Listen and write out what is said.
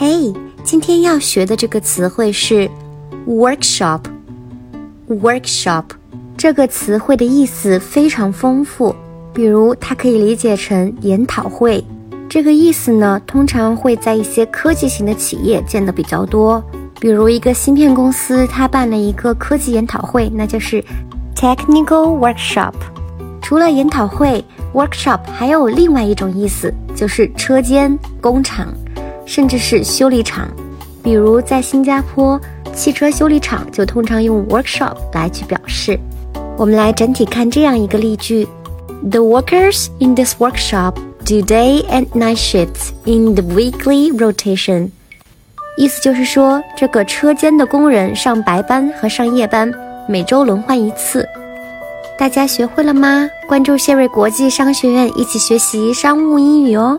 嘿，今天要学的这个词汇是 workshop。workshop 这个词汇的意思非常丰富，比如它可以理解成研讨会。这个意思呢，通常会在一些科技型的企业见得比较多，比如一个芯片公司，它办了一个科技研讨会，那就是 technical workshop。除了研讨会，workshop 还有另外一种意思，就是车间、工厂。甚至是修理厂，比如在新加坡，汽车修理厂就通常用 workshop 来去表示。我们来整体看这样一个例句：The workers in this workshop do day and night shifts in the weekly rotation。意思就是说，这个车间的工人上白班和上夜班，每周轮换一次。大家学会了吗？关注谢瑞国际商学院，一起学习商务英语哦。